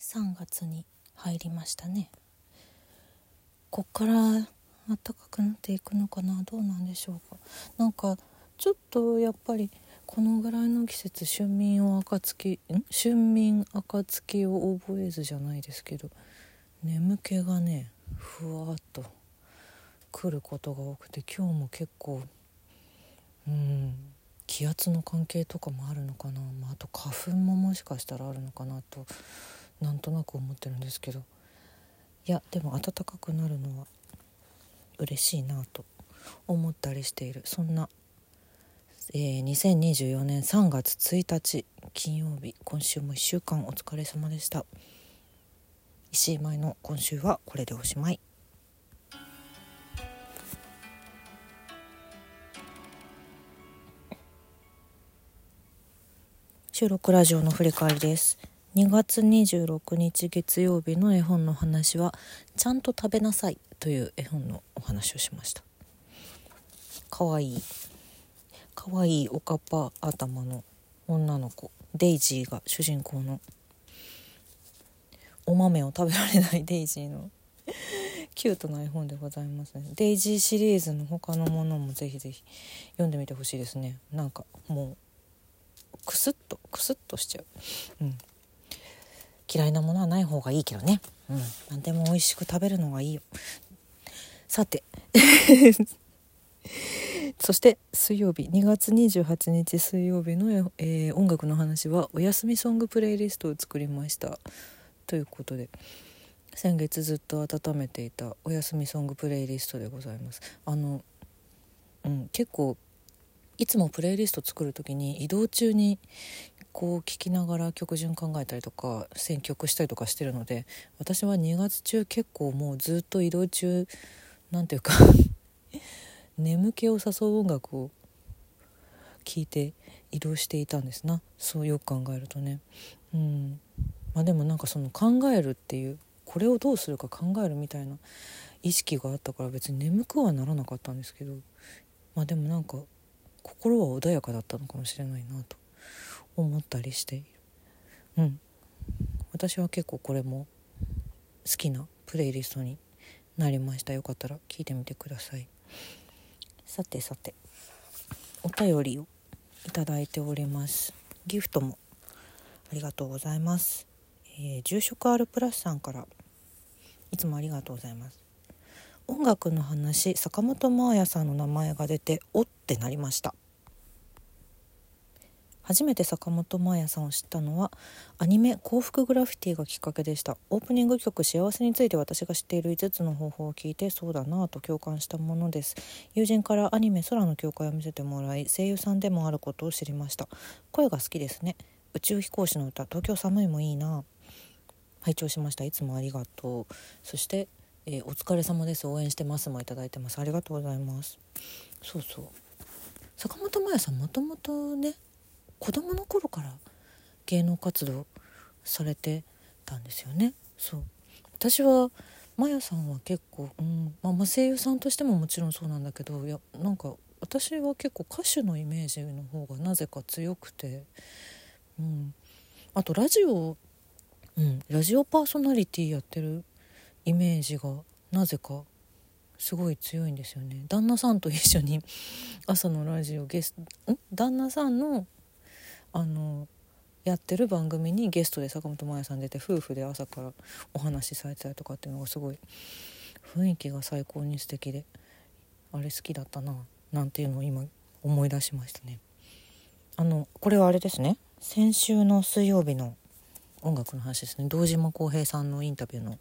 3月に入りましたね。こっから暖かくなっていくのかなどうなんでしょうか。なんかちょっとやっぱりこのぐらいの季節春眠を暁ん？春眠暁を覚えずじゃないですけど眠気がねふわっと来ることが多くて今日も結構うん気圧の関係とかもあるのかな、まあ、あと花粉ももしかしたらあるのかなとなんとなく思ってるんですけど。いやでも暖かくなるのは嬉しいなと思ったりしている。そんな、えー、2024年3月1日金曜日今週も1週間お疲れ様でした。石井舞の今週はこれでおしまい。収録ラジオの振り返りです。2月26日月曜日の絵本の話は「ちゃんと食べなさい」という絵本のお話をしました。かわい。いかわいいおかっぱ頭の女の子。デイジーが主人公の。お豆を食べられない デイジーの。キュートな絵本でございますね。デイジーシリーズの他のものもぜひぜひ読んでみてほしいですね。なんかもうクスッとクスッとしちゃう。うん。嫌いなものはない方がいいけどね。うん。何でも美味しく食べるのがいいよ。さて。そして水曜日2月28日水曜日の、えー、音楽の話はお休みソングプレイリストを作りました。ということで先月ずっと温めていたお休みソングプレイリストでございます。あのうん結構いつもプレイリスト作る時に移動中にこう聴きながら曲順考えたりとか選曲したりとかしてるので私は2月中結構もうずっと移動中なんていうか 眠気を誘う音楽を聴いて移動していたんですな。そうよく考えるとね。うん。まあでもなんかその考えるっていうこれをどうするか考えるみたいな意識があったから別に眠くはならなかったんですけどまあでもなんか心は穏やかだったのかもしれないなと思ったりしているうん。私は結構これも好きなプレイリストになりました。よかったら聞いてみてください。さてさてお便りをいただいております。ギフトもありがとうございます、えー、住職 R プラスさんからいつもありがとうございます。音楽の話坂本真綾さんの名前が出ておっってなりました。初めて坂本真綾さんを知ったのはアニメ「幸福グラフィティ」がきっかけでした。オープニング曲「幸せについて私が知っている5つの方法を聞いてそうだなぁと共感したものです。友人からアニメ「空の教会」を見せてもらい声優さんでもあることを知りました。声が好きですね。宇宙飛行士の歌「東京寒い」もいいな拝聴しました。いつもありがとう。そしてえー、お疲れ様です。応援してますもいただいてます。ありがとうございます。そうそう。坂本真綾さんもともとね子供の頃から芸能活動されてたんですよね。そう。私はマヤさんは結構、うんまあ、声優さんとしてももちろんそうなんだけどいやなんか私は結構歌手のイメージの方がなぜか強くて、うん、あとラジオ、うん、ラジオパーソナリティやってるイメージがなぜかすごい強いんですよね。旦那さんと一緒に 朝のラジオゲストん？旦那さんのあのやってる番組にゲストで坂本真綾さん出て夫婦で朝からお話しされてたりとかっていうのがすごい雰囲気が最高に素敵であれ好きだったななんていうのを今思い出しましたね。あのこれはあれですね。先週の水曜日の音楽の話ですね。堂島康平さんのインタビューの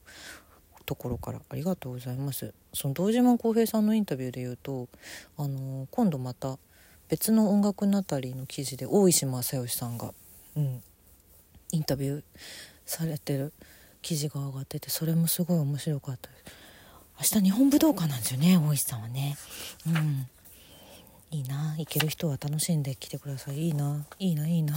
ところからありがとうございます。その堂島康平さんのインタビューで言うとあの今度また別の音楽なたりの記事で大石正義さんが、うん、インタビューされてる記事が上がっててそれもすごい面白かったです。明日日本武道館なんですよね大石さんはね。うん。いいな行ける人は楽しんで来てください。いいないいないいな。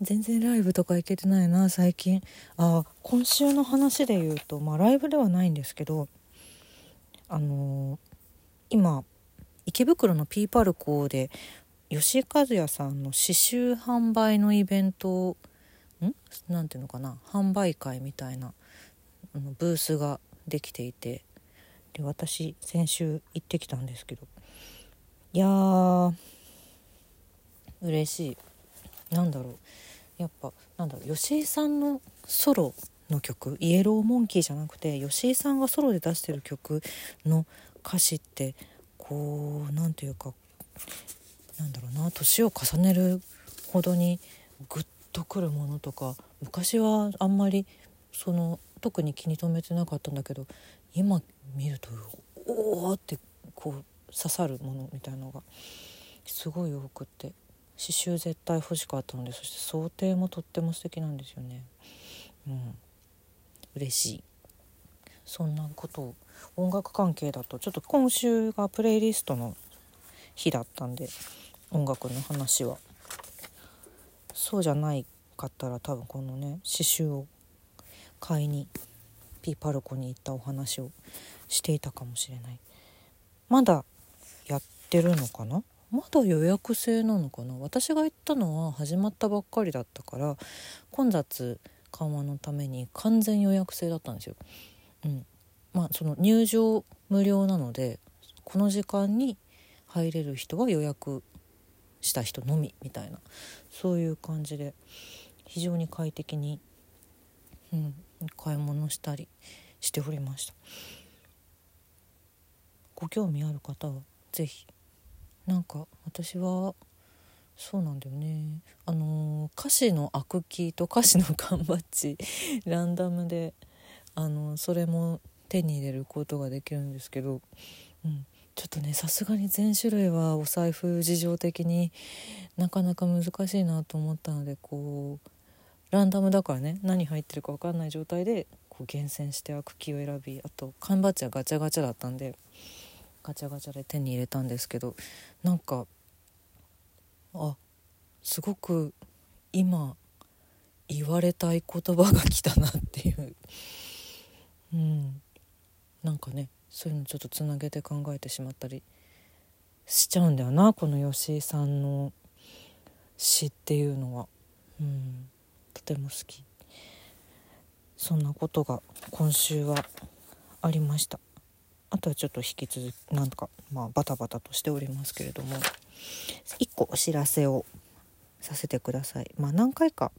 全然ライブとか行けてないな最近。あ今週の話で言うとまあライブではないんですけどあのー、今池袋のピーパルコで吉井和也さんの刺繍販売のイベントなんていうのかな販売会みたいなあのブースができていてで私先週行ってきたんですけど。いやー嬉しい。なんだろう。やっぱなんだろう吉井さんのソロの曲イエローモンキーじゃなくて吉井さんがソロで出してる曲の歌詞ってこう何て言うかなんだろうな年を重ねるほどにグッとくるものとか昔はあんまりその特に気に留めてなかったんだけど今見るとおおってこう刺さるものみたいのがすごい多くって。刺繍絶対欲しかったのでそして想定もとっても素敵なんですよね。うん。嬉しい。そんなことを音楽関係だとちょっと今週がプレイリストの日だったんで音楽の話は。そうじゃないかったら多分このね刺繍を買いにピーパルコに行ったお話をしていたかもしれない。まだやってるのかな？まだ予約制なのかな？私が行ったのは始まったばっかりだったから混雑緩和のために完全予約制だったんですよ。うん、まあその入場無料なのでこの時間に入れる人は予約した人のみみたいなそういう感じで非常に快適に、うん、買い物したりしておりました。ご興味ある方は是非なんか私はそうなんだよね。あの歌詞のアクキーと歌詞の缶バッジ ランダムであのそれも手に入れることができるんですけど、うん、ちょっとねさすがに全種類はお財布事情的になかなか難しいなと思ったのでこうランダムだからね何入ってるか分かんない状態でこう厳選してアクキーを選びあと缶バッジはガチャガチャだったんでガチャガチャで手に入れたんですけどなんかあすごく今言われたい言葉が来たなっていう。うん。なんかねそういうのちょっとつなげて考えてしまったりしちゃうんだよなこの吉井さんの詩っていうのは、うん、とても好き。そんなことが今週はありました。あとはちょっと引き続きなんかまあバタバタとしておりますけれども1個お知らせをさせてください。まあ何回か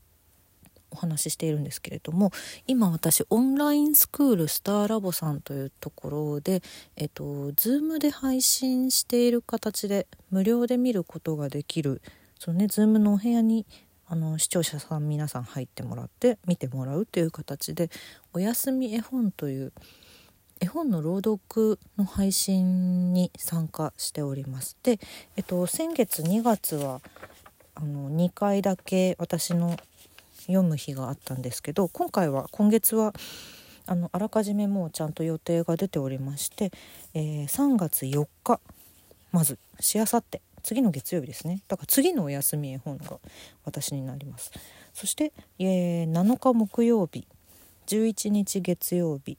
お話ししているんですけれども今私オンラインスクールスターラボさんというところでえっと Zoom で配信している形で無料で見ることができるそのね Zoom のお部屋にあの視聴者さん皆さん入ってもらって見てもらうという形で「おやすみ絵本」という絵本の朗読の配信に参加しております。で、えっと、先月2月はあの2回だけ私の読む日があったんですけど今回は今月はあのあらかじめもうちゃんと予定が出ておりまして、えー、3月4日まずしあさって次の月曜日ですねだから次のお休み絵本が私になりますそして、えー、7日木曜日11日月曜日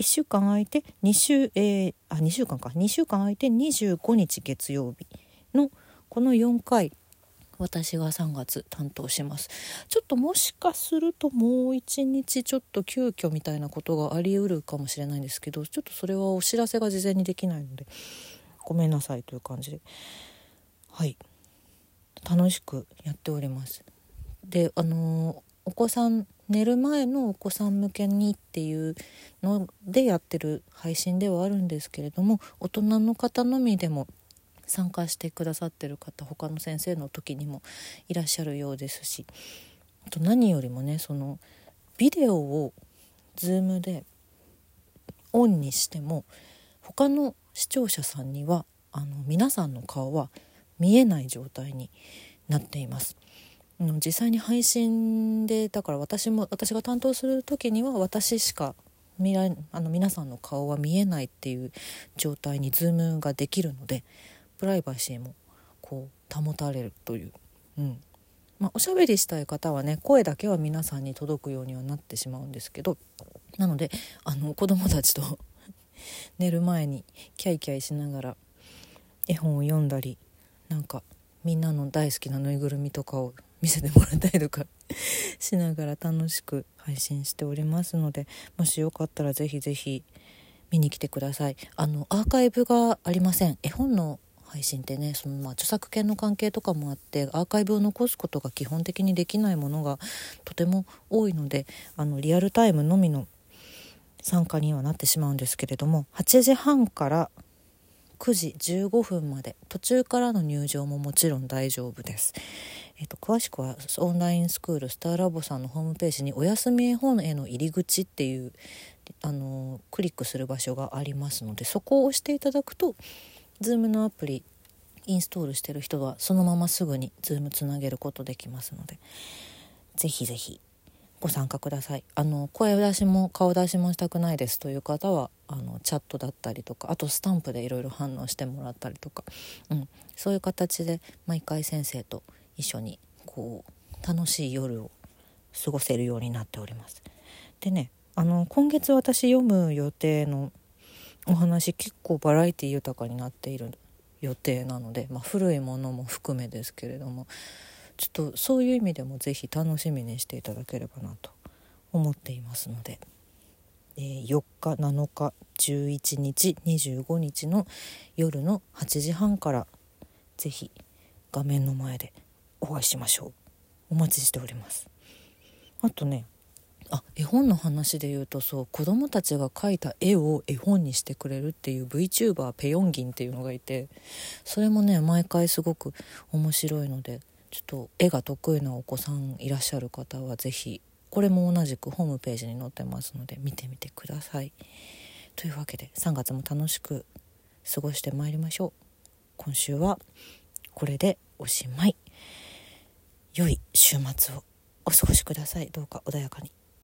1週間空いて2週、えー、あ2週間か。2週間空いて25日月曜日のこの4回私が3月担当します。ちょっともしかするともう一日ちょっと急遽みたいなことがありうるかもしれないんですけどちょっとそれはお知らせが事前にできないのでごめんなさいという感じで。はい。楽しくやっております。であのー、お子さん寝る前のお子さん向けにっていうのでやってる配信ではあるんですけれども大人の方のみでも参加してくださってる方他の先生の時にもいらっしゃるようですしあと何よりもねそのビデオを Zoom でオンにしても他の視聴者さんにはあの皆さんの顔は見えない状態になっています。実際に配信でだから私も私が担当する時には私しか見らあの皆さんの顔は見えないっていう状態にズームができるのでプライバシーもこう保たれるという、うん。まあ、おしゃべりしたい方はね声だけは皆さんに届くようにはなってしまうんですけどなのであの子供たちと 寝る前にキャイキャイしながら絵本を読んだりなんかみんなの大好きなぬいぐるみとかを見せてもらったりとか しながら楽しく配信しておりますのでもしよかったらぜひぜひ見に来てください。あのアーカイブがありません。絵本の配信ってねそのまあ著作権の関係とかもあってアーカイブを残すことが基本的にできないものがとても多いのであのリアルタイムのみの参加にはなってしまうんですけれども8時半から9時15分まで途中からの入場ももちろん大丈夫です。えーと、詳しくはオンラインスクールスターラボさんのホームページに「おやすみ絵本への入り口」っていうあのクリックする場所がありますのでそこを押していただくと Zoom のアプリインストールしてる人はそのまますぐに Zoom つなげることできますのでぜひぜひご参加ください。あの声出しも顔出しもしたくないですという方はあのチャットだったりとかあとスタンプでいろいろ反応してもらったりとか、うん、そういう形で毎回先生と一緒にこう楽しい夜を過ごせるようになっております。でねあの今月私読む予定のお話結構バラエティ豊かになっている予定なので、まあ、古いものも含めですけれどもちょっとそういう意味でも是非楽しみにしていただければなと思っていますので、えー、4日7日11日25日の夜の8時半から是非画面の前でお会いしましょう。お待ちしております。あとねあ絵本の話で言うとそう子供たちが描いた絵を絵本にしてくれるっていう VTuber ペヨンギンっていうのがいてそれもね毎回すごく面白いのでちょっと絵が得意なお子さんいらっしゃる方は是非これも同じくホームページに載ってますので見てみてください。というわけで3月も楽しく過ごしてまいりましょう。今週はこれでおしまい。良い週末をお過ごしください。どうか穏やかに。